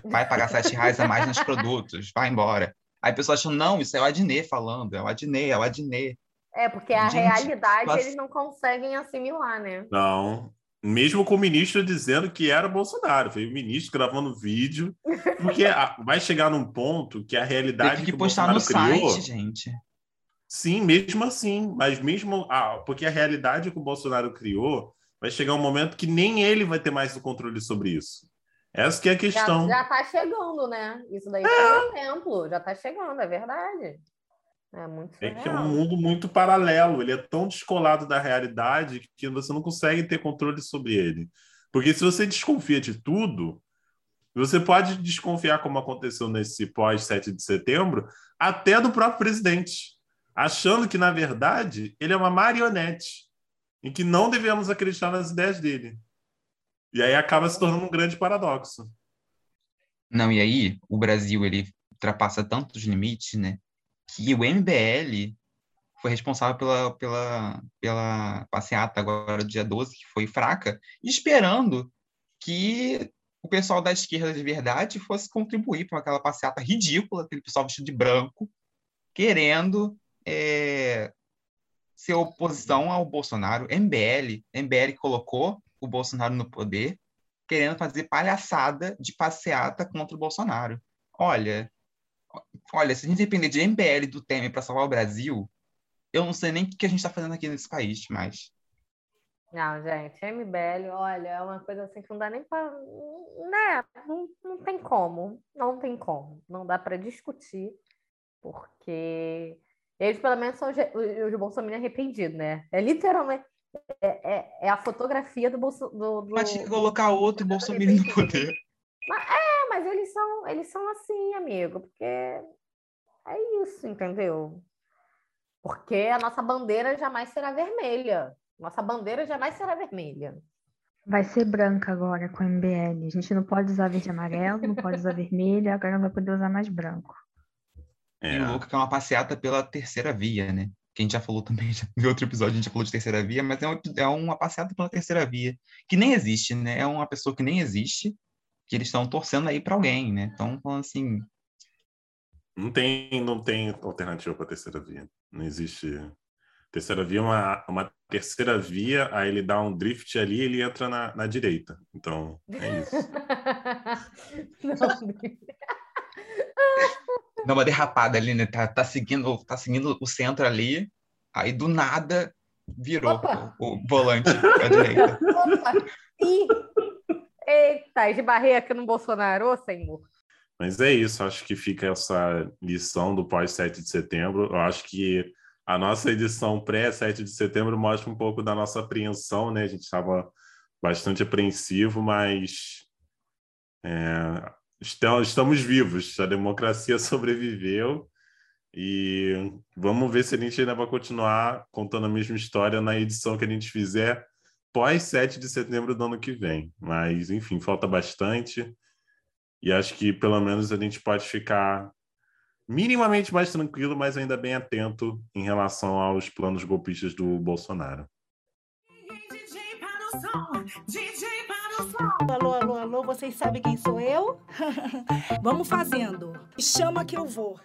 vai pagar sete reais a mais nos produtos, vai embora. Aí o pessoal achou, não, isso é o Adnet falando, é o Adnet, é o Adnet. É, porque a Gente, realidade eles não conseguem assimilar, né? Não. Mesmo com o ministro dizendo que era Bolsonaro. Foi o ministro gravando vídeo. Porque a- vai chegar num ponto que a realidade Teve que o postar no criou- site, gente. Sim, mesmo assim. Mas mesmo. Ah, porque a realidade que o Bolsonaro criou vai chegar um momento que nem ele vai ter mais o controle sobre isso. Essa que é a Já, questão. já tá chegando, né? Isso daí foi um exemplo, já tá chegando, é verdade. É muito É que é surreal. um mundo muito paralelo. Ele é tão descolado da realidade que você não consegue ter controle sobre ele. Porque se você desconfia de tudo, você pode desconfiar, como aconteceu nesse pós-7 de setembro, até do próprio presidente, achando que, na verdade, ele é uma marionete e que não devemos acreditar nas ideias dele. E aí acaba se tornando um grande paradoxo. Não, e aí o Brasil ele ultrapassa tantos limites, né? Que o MBL foi responsável pela, pela, pela passeata agora dia 12, que foi fraca, esperando que o pessoal da esquerda de verdade fosse contribuir para aquela passeata ridícula, aquele pessoal vestido de branco, querendo é, ser oposição ao Bolsonaro. MBL, MBL colocou o Bolsonaro no poder, querendo fazer palhaçada de passeata contra o Bolsonaro. Olha, olha, se a gente depender de MBL do Temer para salvar o Brasil, eu não sei nem o que a gente está fazendo aqui nesse país, mas Não, gente, MBL, olha, é uma coisa assim que não dá nem para. Né? Não, não tem como. Não tem como. Não dá para discutir, porque eles, pelo menos, são os, os Bolsonaro arrependidos, né? É literalmente. É, é, é a fotografia do Bolso, do, do- mas tinha que colocar outro Bolsonaro no poder. É, mas eles são, eles são assim, amigo, porque é isso, entendeu? Porque a nossa bandeira jamais será vermelha. Nossa bandeira jamais será vermelha. Vai ser branca agora com o MBL. A gente não pode usar verde e amarelo, não pode usar vermelho, agora não vai poder usar mais branco. É. E o louco que é uma passeata pela terceira via, né? Que a gente já falou também, já, em outro episódio a gente já falou de terceira via, mas é, um- é uma passeata pela terceira via, que nem existe, né? É uma pessoa que nem existe, que eles estão torcendo aí para alguém, né? Então, assim, Não tem, não tem alternativa para terceira via. Não existe. Terceira via é uma, uma terceira via, aí ele dá um drift ali e ele entra na, na direita. Então, é isso. <laughs> <laughs> Não, dá uma derrapada ali, né? Tá, tá seguindo, tá seguindo o centro ali, aí do nada virou o, o volante à direita. Opa! Ih! Eita, esbarrei aqui no Bolsonaro, ô senhor. Mas é isso, acho que fica essa lição do pós-7 de setembro. Eu acho que a nossa edição pré-7 de setembro mostra um pouco da nossa apreensão, né? A gente estava bastante apreensivo, mas é, estamos, vivos, a democracia <laughs> sobreviveu E vamos ver se a gente ainda vai continuar contando a mesma história na edição que a gente fizer pós 7 de setembro do ano que vem. Mas, enfim, falta bastante. E acho que pelo menos a gente pode ficar minimamente mais tranquilo, mas ainda bem atento em relação aos planos golpistas do Bolsonaro. Alô, alô, alô, vocês sabem quem sou eu? <laughs> Vamos fazendo. Chama que eu vou.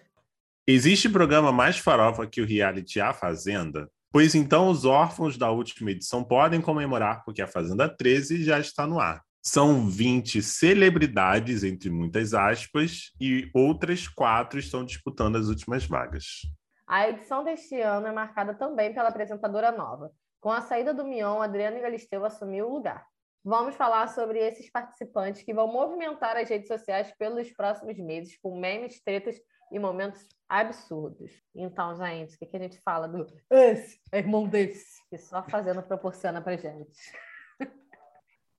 Existe programa mais farofa que o reality A Fazenda? Pois então os órfãos da última edição podem comemorar porque a Fazenda 13 já está no ar. São 20 celebridades, entre muitas aspas, e outras quatro estão disputando as últimas vagas. A edição deste ano é marcada também pela apresentadora nova. Com a saída do Mion, Adriana Galisteu assumiu o lugar. Vamos falar sobre esses participantes que vão movimentar as redes sociais pelos próximos meses com memes, tretas e momentos absurdos. Então, gente, o que, que a gente fala do esse, irmão desse, que só fazendo proporciona pra gente?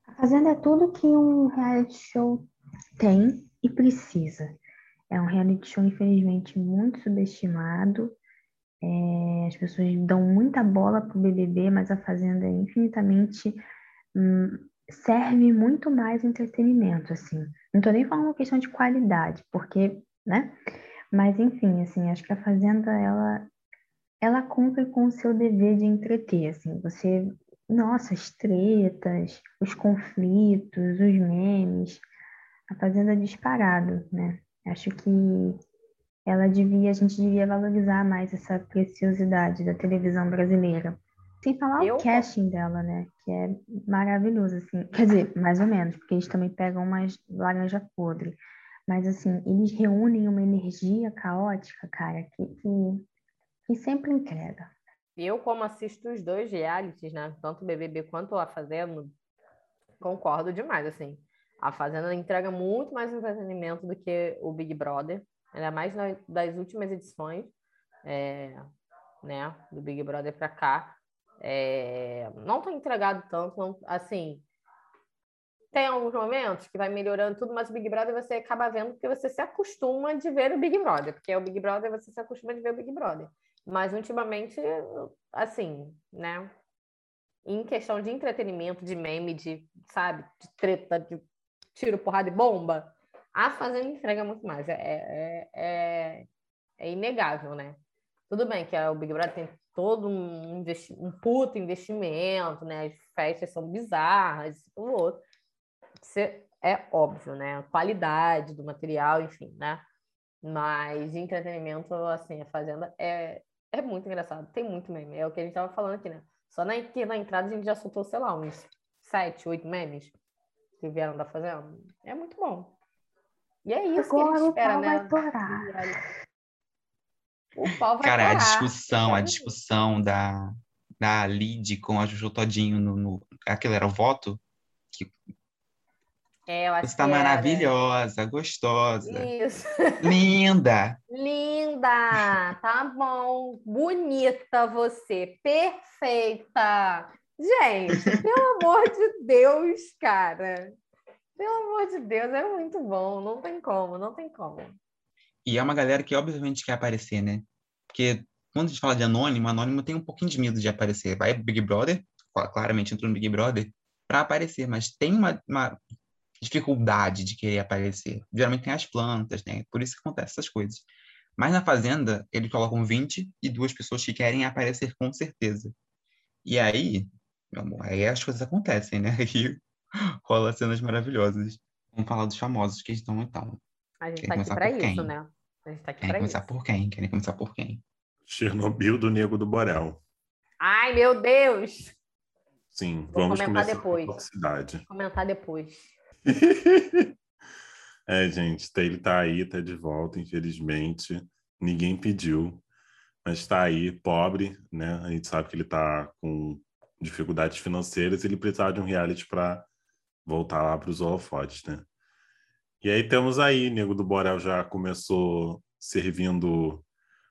A Fazenda é tudo que um reality show tem e precisa. É um reality show, infelizmente, muito subestimado. É, as pessoas dão muita bola pro BBB, mas a Fazenda é infinitamente hum, serve muito mais entretenimento, assim. Não tô nem falando uma questão de qualidade, porque, né? Mas enfim, assim, acho que a Fazenda ela ela cumpre com o seu dever de entreter, assim. Você, nossa, as tretas, os conflitos, os memes, a Fazenda é disparado, né? Acho que ela devia, a gente devia valorizar mais essa preciosidade da televisão brasileira. Sem falar Eu- o casting dela, né? Que é maravilhoso, assim. <laughs> Quer dizer, mais ou menos, porque eles também pegam umas laranja podre. Mas, assim, eles reúnem uma energia caótica, cara, que, que, que sempre entrega. Eu, como assisto os dois realities, né? Tanto o BBB quanto a Fazenda, concordo demais, assim. A Fazenda entrega muito mais entretenimento do que o Big Brother, ainda mais na- das últimas edições, é, né? Do Big Brother pra cá. É, não tem entregado tanto, não, assim. Tem alguns momentos que vai melhorando tudo, mas o Big Brother você acaba vendo porque você se acostuma de ver o Big Brother, porque o Big Brother você se acostuma de ver o Big Brother. Mas ultimamente, assim, né? Em questão de entretenimento, de meme, de, sabe, de treta, de tiro, porrada e bomba, a Fazenda entrega muito mais. É, é, é, é inegável, né? Tudo bem que o Big Brother tem todo um, investi um puto investimento, né? As festas são bizarras, o outro. Isso é óbvio, né? A qualidade do material, enfim, né? Mas de entretenimento, assim, a Fazenda é, é muito engraçado. Tem muito meme. É o que a gente tava falando aqui, né? Só na, na entrada a gente já soltou, sei lá, uns sete, oito memes que vieram da Fazenda. É muito bom. E é isso que a Agora gente o espera, pau né? vai torar. O pau vai Cara, a torar. discussão, a É. discussão da, da Lid com a Juju Todinho no, no. Aquele era o voto? É, eu acho Você tá que era. maravilhosa, gostosa, Isso. linda. <laughs> Linda! Tá bom. Bonita você. Perfeita. Gente, pelo amor de Deus, cara. Pelo amor de Deus, é muito bom. Não tem como, não tem como. E é uma galera que obviamente quer aparecer, né? Porque quando a gente fala de anônimo, anônimo tem um pouquinho de medo de aparecer. Vai Big Brother, cla- claramente entrou no Big Brother, para aparecer, mas tem uma, uma dificuldade de querer aparecer. Geralmente tem as plantas, né? Por isso que acontece essas coisas. Mas na Fazenda, eles colocam 20 e duas pessoas que querem aparecer com certeza. E aí, meu amor, aí as coisas acontecem, né? <laughs> Aí rola cenas maravilhosas. Vamos falar dos famosos que estão então. A gente Quer tá aqui começar pra por isso, quem? né? A gente tá aqui Querem pra começar isso. por quem? Querem começar por quem? Chernobyl do Nego do Borel. Ai, meu Deus! Sim, Vou vamos comentar começar depois. cidade. Comentar depois. <laughs> É, gente, ele tá aí, tá de volta, infelizmente. Ninguém pediu, mas tá aí, pobre, né? A gente sabe que ele tá com dificuldades financeiras, ele precisava de um reality para voltar lá para os holofotes, né? E aí temos aí, Nego do Borel já começou servindo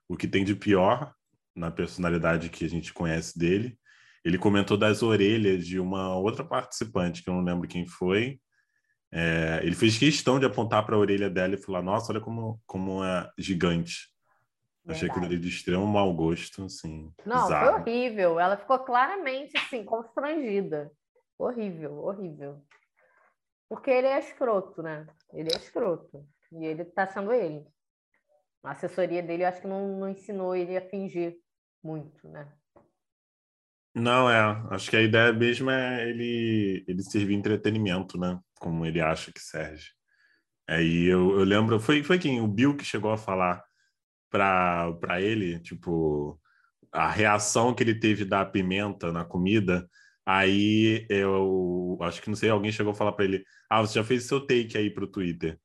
o que tem de pior na personalidade que a gente conhece dele. Ele comentou das orelhas de uma outra participante, que eu não lembro quem foi, é, ele fez questão de apontar para a orelha dela e falar: Nossa, olha como, como é gigante. Achei Verdade. aquilo ali de extremo mau gosto, assim. Não, foi bizarro. horrível. Ela ficou claramente assim, constrangida. Horrível, horrível. Porque ele é escroto, né? Ele é escroto. E ele tá sendo ele. A assessoria dele, eu acho que não, não ensinou ele a fingir muito, né? Não, é. Acho que a ideia mesmo é ele, ele servir entretenimento, né? Como ele acha que serve. Aí eu, eu lembro, foi, foi quem? O Bill que chegou a falar pra ele, tipo, a reação que ele teve da pimenta na comida. Aí eu acho que não sei, alguém chegou a falar pra ele: Ah, você já fez seu take aí pro Twitter.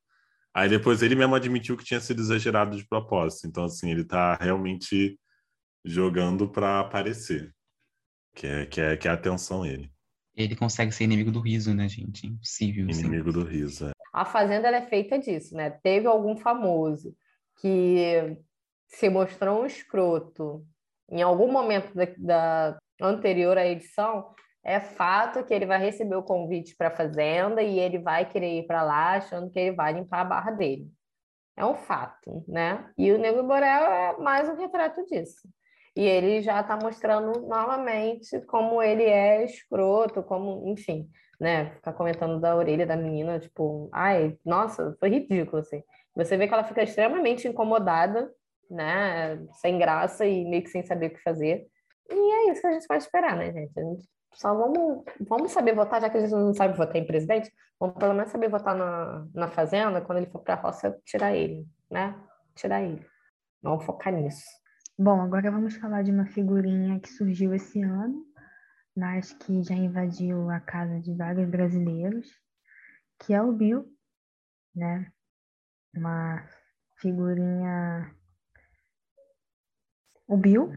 Aí depois ele mesmo admitiu que tinha sido exagerado de propósito. Então, assim, ele tá realmente jogando pra aparecer. Que é, que é, que é a atenção ele. Ele consegue ser inimigo do riso, né, gente? Impossível. assim. Inimigo do riso. é. A Fazenda ela é feita disso, né? Teve algum famoso que se mostrou um escroto em algum momento da, da anterior à edição, é fato que ele vai receber o convite para a Fazenda e ele vai querer ir para lá achando que ele vai limpar a barra dele. É um fato, né? E o Nego Borel é mais um retrato disso. E ele já está mostrando novamente como ele é escroto, como, enfim, né? Ficar comentando da orelha da menina, tipo, ai, nossa, foi ridículo, assim. Você vê que ela fica extremamente incomodada, né? Sem graça e meio que sem saber o que fazer. E é isso que a gente pode esperar, né, gente? A gente só vamos, vamos saber votar, já que a gente não sabe votar em presidente, vamos pelo menos saber votar na, na Fazenda, quando ele for para a roça, tirar ele, né? Tirar ele. Vamos focar nisso. Bom, agora vamos falar de uma figurinha que surgiu esse ano, mas que já invadiu a casa de vários brasileiros, que é o Bill, né? Uma figurinha. O Bill,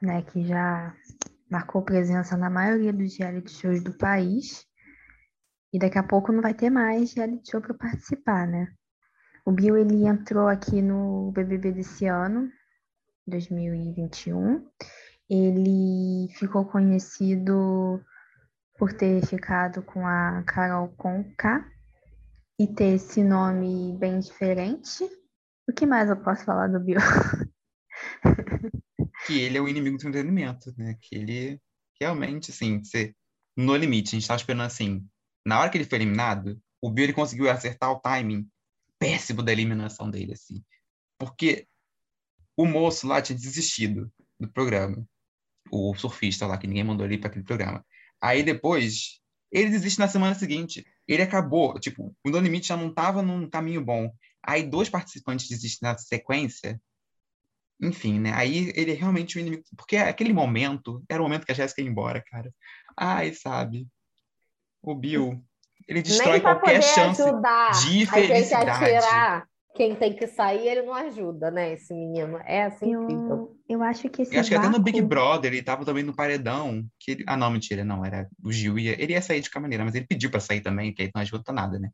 né? Que já marcou presença na maioria dos reality shows do país. E daqui a pouco não vai ter mais reality show para participar, né? O Bill ele entrou aqui no BBB desse ano, 2021. Ele ficou conhecido por ter ficado com a Carol Conká e ter esse nome bem diferente. O que mais eu posso falar do Bill? <laughs> Que ele é o inimigo do entretenimento, né? Que ele realmente, assim, você, no limite, a gente tava esperando assim. Na hora que ele foi eliminado, o Bill ele conseguiu acertar o timing péssimo da eliminação dele, assim. Porque o moço lá tinha desistido do programa. O surfista lá, que ninguém mandou ele para aquele programa. Aí depois, ele desiste na semana seguinte. Ele acabou, tipo, o No Limite já não estava num caminho bom. Aí dois participantes desistem na sequência. Enfim, né? Aí ele é realmente o inimigo. Porque aquele momento era o momento que a Jéssica ia embora, cara. Ai, sabe? O Bill, ele destrói qualquer chance de felicidade. Quem tem que sair, ele não ajuda, né? Esse menino. É assim incrível. Eu, eu acho que esse Eu acho que até no Big Brother ele tava também no paredão. Que ele... Ah, não, mentira, não. Era o Gil. Ia... Ele ia sair de qualquer maneira, mas ele pediu pra sair também, que aí não ajuda nada, né?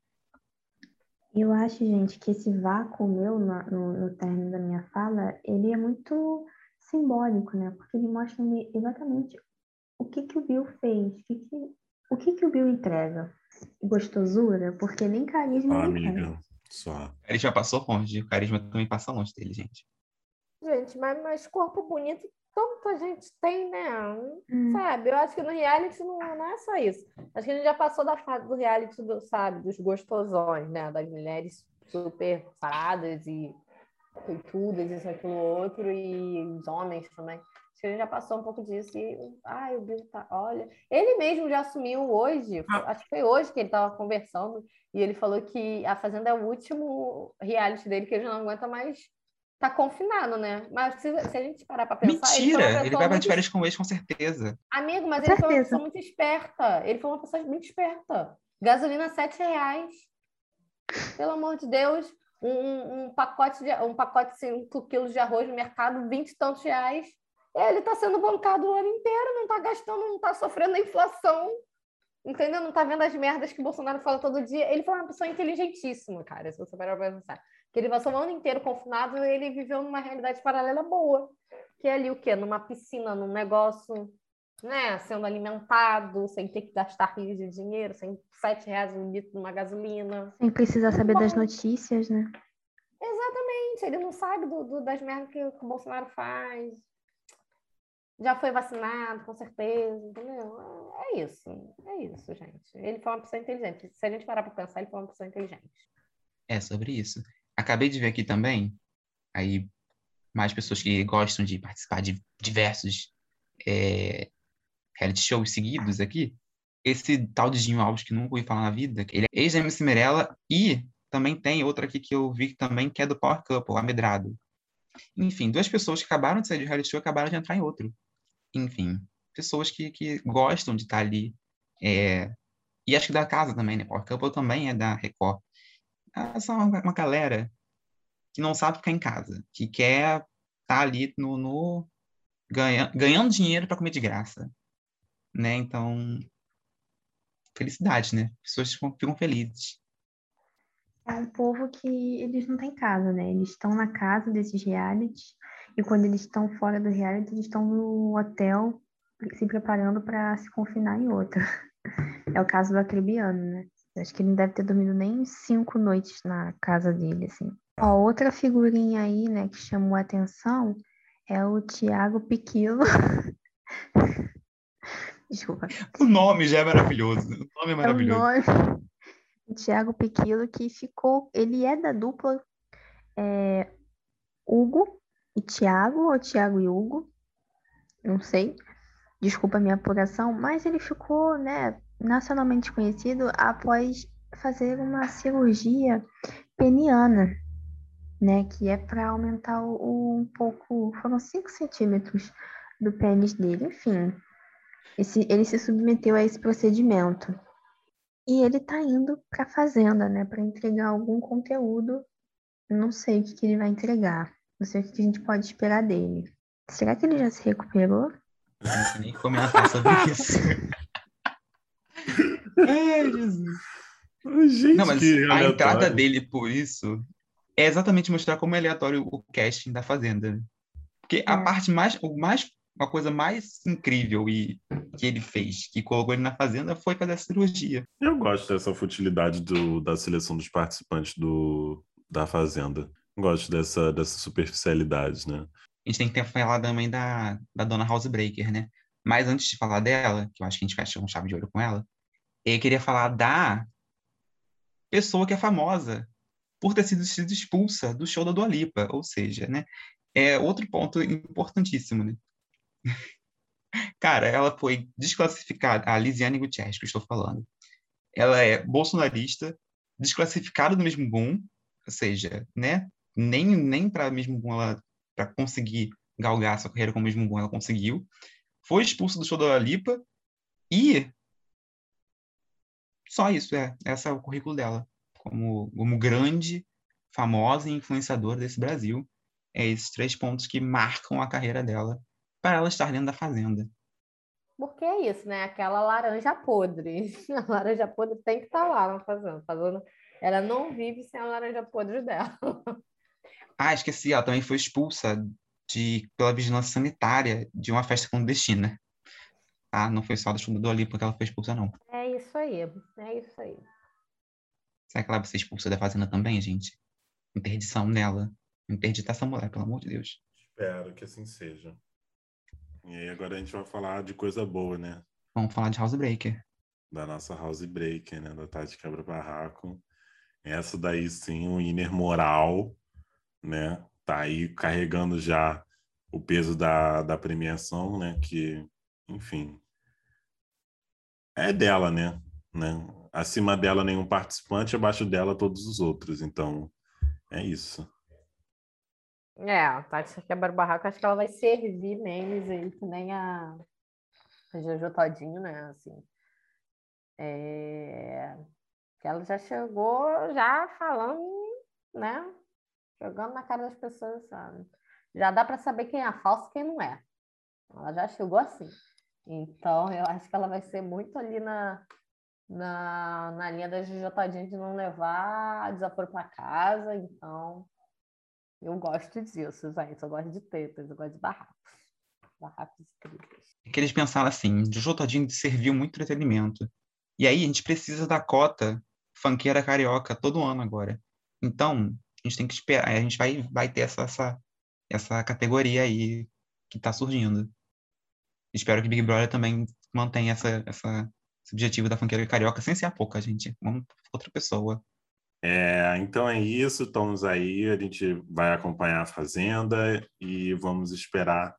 Eu acho, gente, que esse vácuo meu no, no, no término da minha fala, ele é muito simbólico, né? Porque ele mostra me- exatamente o que que o Bill fez, o que que, o que, que o Bill entrega. Gostosura, porque nem carisma tem. amiga. Só. O carisma passou longe. O carisma também passa longe dele, gente. Gente, mas, mas corpo bonito tanta gente tem, né? Hum. Sabe? Eu acho que no reality não, não é só isso. Acho que a gente já passou da fase do reality, do, sabe? Dos gostosões, né? Das mulheres super paradas e peitudas, isso, aquilo, outro, e os homens também. Acho que a gente já passou um pouco disso e, ai, o Bill tá, olha. Ele mesmo já assumiu hoje, acho que foi hoje que ele estava conversando, e ele falou que a Fazenda é o último reality dele, que ele já não aguenta mais tá confinado, né? Mas se, se a gente parar para pensar. ele Mentira! Ele pessoa vai pra muito de férias com o ex, com certeza. Amigo, mas Com ele foi uma certeza. pessoa muito esperta. Ele foi uma pessoa muito esperta. Gasolina, sete reais. Pelo amor de Deus. Um, um- pacote de um pacote de 5 quilos de arroz no mercado, 20 e tantos reais. Ele está sendo bancado o ano inteiro, não está gastando, não está sofrendo a inflação. Entendeu? Não está vendo as merdas que o Bolsonaro fala todo dia. Ele foi uma pessoa inteligentíssima, cara, se você parar para pensar. Que ele passou o ano inteiro confinado e ele viveu numa realidade paralela boa. Que é ali o quê? Numa piscina, num negócio né, sendo alimentado, sem ter que gastar rios de dinheiro, sem sete reais um litro numa gasolina. Sem precisar saber Bom. das notícias, né? Exatamente, ele não sabe do, do- das merdas que, que o Bolsonaro faz. Já foi vacinado, com certeza, entendeu? É isso, é isso, gente. Ele foi uma pessoa inteligente. Se a gente parar para pensar, ele foi uma pessoa inteligente. É sobre isso. Acabei de ver aqui também, aí mais pessoas que gostam de participar de diversos é, reality shows seguidos aqui. Esse tal de Dinho Alves, que nunca ouvi falar na vida, ele é ex-MC Mirella, e também tem outra aqui que eu vi também, que é do Power Couple, Amedrado. Enfim, duas pessoas que acabaram de sair de reality show acabaram de entrar em outro. Enfim, pessoas que, que gostam de estar ali. é, E acho que da casa também, né? Power Couple também é da Record. É só uma, uma galera que não sabe ficar em casa, que quer estar ali no, no ganha, ganhando dinheiro para comer de graça, né? Então, felicidade, né? Pessoas ficam, ficam felizes. É um povo que eles não têm casa, né? Eles estão na casa desses realities e quando eles estão fora do reality, eles estão no hotel se preparando para se confinar em outro. <laughs> É o caso do Acrebiano, né? Eu Acho que ele não deve ter dormido nem cinco noites na casa dele, assim. Ó, outra figurinha aí, né, que chamou a atenção é o Tiago Piquilo. <laughs> Desculpa. O nome já é maravilhoso. O nome é É o maravilhoso. nome. O Thiago Piquilo, que ficou. Ele é da dupla é, Hugo e Thiago, ou Thiago e Hugo. Não sei. Desculpa a minha apuração, mas ele ficou, né, nacionalmente conhecido após fazer uma cirurgia peniana, né, que é para aumentar o, um pouco, foram 5 centímetros do pênis dele, enfim. Esse, ele se submeteu a esse procedimento. E ele tá indo pra fazenda, né, Pra entregar algum conteúdo. Não sei o que que ele vai entregar. Não sei o que a gente pode esperar dele. Será que ele já se recuperou? Eu Não sei nem comentar sobre <laughs> isso. Ai, Jesus. Gente, Não, mas que a entrada dele por isso é exatamente mostrar como é aleatório o casting da Fazenda. Porque a É. parte mais, o mais, a coisa mais incrível e que ele fez, que colocou ele na Fazenda, foi fazer a cirurgia. Eu gosto dessa futilidade do, da seleção dos participantes do, da Fazenda. Gosto dessa, dessa superficialidade, né? A gente tem que ter falar também da, da dona Housebreaker, né? Mas antes de falar dela, que eu acho que a gente fecha com chave de ouro com ela, eu queria falar da pessoa que é famosa por ter sido, sido expulsa do show da Dua Lipa, ou seja, né? É outro ponto importantíssimo, né? <laughs> Cara, ela foi desclassificada, a Lisiane Gutierrez, que eu estou falando. Ela é bolsonarista, desclassificada do mesmo boom, ou seja, né? Nem, nem para mesmo ela para conseguir galgar sua carreira como mesmo boom ela conseguiu. Foi expulsa do show da Lipa e só isso, é. Esse é o currículo dela. Como, como grande, famosa e influenciadora desse Brasil. É esses três pontos que marcam a carreira dela para ela estar dentro da Fazenda. Porque é isso, né? Aquela laranja podre. <laughs> A laranja podre tem que estar lá na fazenda. fazenda. Ela não vive sem a laranja podre dela. <laughs> Ah, esqueci, ela também foi expulsa de, pela vigilância sanitária de uma festa clandestina. Ah, não foi só da show da Dua Lipa que ela foi expulsa, não. É isso aí, é isso aí. Será que ela vai ser expulsa da Fazenda também, gente? Interdição nela. Interditar essa mulher, pelo amor de Deus. Espero que assim seja. E aí agora a gente vai falar de coisa boa, né? Vamos falar de Housebreaker. Da nossa Housebreaker, né? Da Tati Quebra Barraco. Essa daí sim, um inner moral, né? Tá aí carregando já o peso da, da premiação, né? Que, enfim, é dela, né? né? Acima dela nenhum participante, abaixo dela todos os outros. Então, é isso. É, a Tati quebra barraco, acho que ela vai servir memes aí, que nem a, a Jojo Todinho, né? Assim. É... Ela já chegou já falando, né? Jogando na cara das pessoas, sabe? Já dá para saber quem é falso e quem não é. Ela já chegou assim. Então, eu acho que ela vai ser muito ali na, na, na linha da Jojo Todinho de não levar desaforo para casa. Então, eu gosto disso, gente. Eu gosto de tetas, eu gosto de barracos. Barracos e tretas. É que eles pensaram assim, Jojo Todinho serviu muito entretenimento. E aí a gente precisa da cota funkeira carioca todo ano agora. Então, A gente tem que esperar, a gente vai, vai ter essa, essa, essa categoria aí que tá surgindo. Espero que Big Brother também mantenha essa, essa, esse objetivo da funkeira carioca sem ser a pouca, gente. Vamos outra pessoa. É, então é isso, estamos aí, a gente vai acompanhar a Fazenda e vamos esperar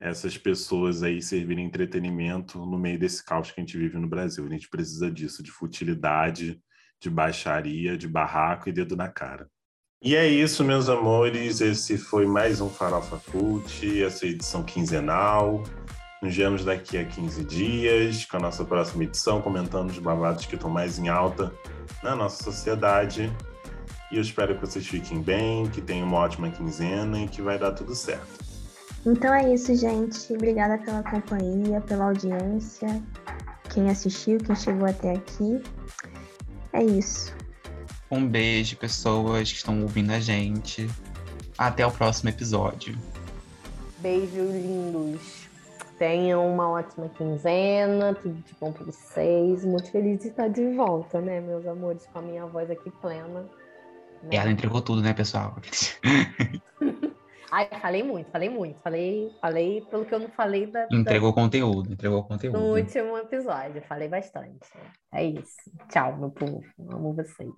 essas pessoas aí servirem entretenimento no meio desse caos que a gente vive no Brasil. A gente precisa disso, de futilidade, de baixaria, de barraco e dedo na cara. E é isso, meus amores. Esse foi mais um Farofa Cult, essa edição quinzenal. Nos vemos daqui a 15 dias com a nossa próxima edição, comentando os babados que estão mais em alta na nossa sociedade. E eu espero que vocês fiquem bem, que tenham uma ótima quinzena e que vai dar tudo certo. Então é isso, gente. Obrigada pela companhia, pela audiência. Quem assistiu, quem chegou até aqui. É isso. Um beijo, pessoas que estão ouvindo a gente. Até o próximo episódio. Beijo, lindos. Tenham uma ótima quinzena, tudo de bom para vocês. Muito feliz de estar de volta, né, meus amores, com a minha voz aqui plena. Né? Ela entregou tudo, né, pessoal? <laughs> Ai, falei muito, falei muito. Falei, falei pelo que eu não falei da. Entregou conteúdo, entregou da... conteúdo. no último episódio. Falei bastante. É isso. Tchau, meu povo. Amo vocês.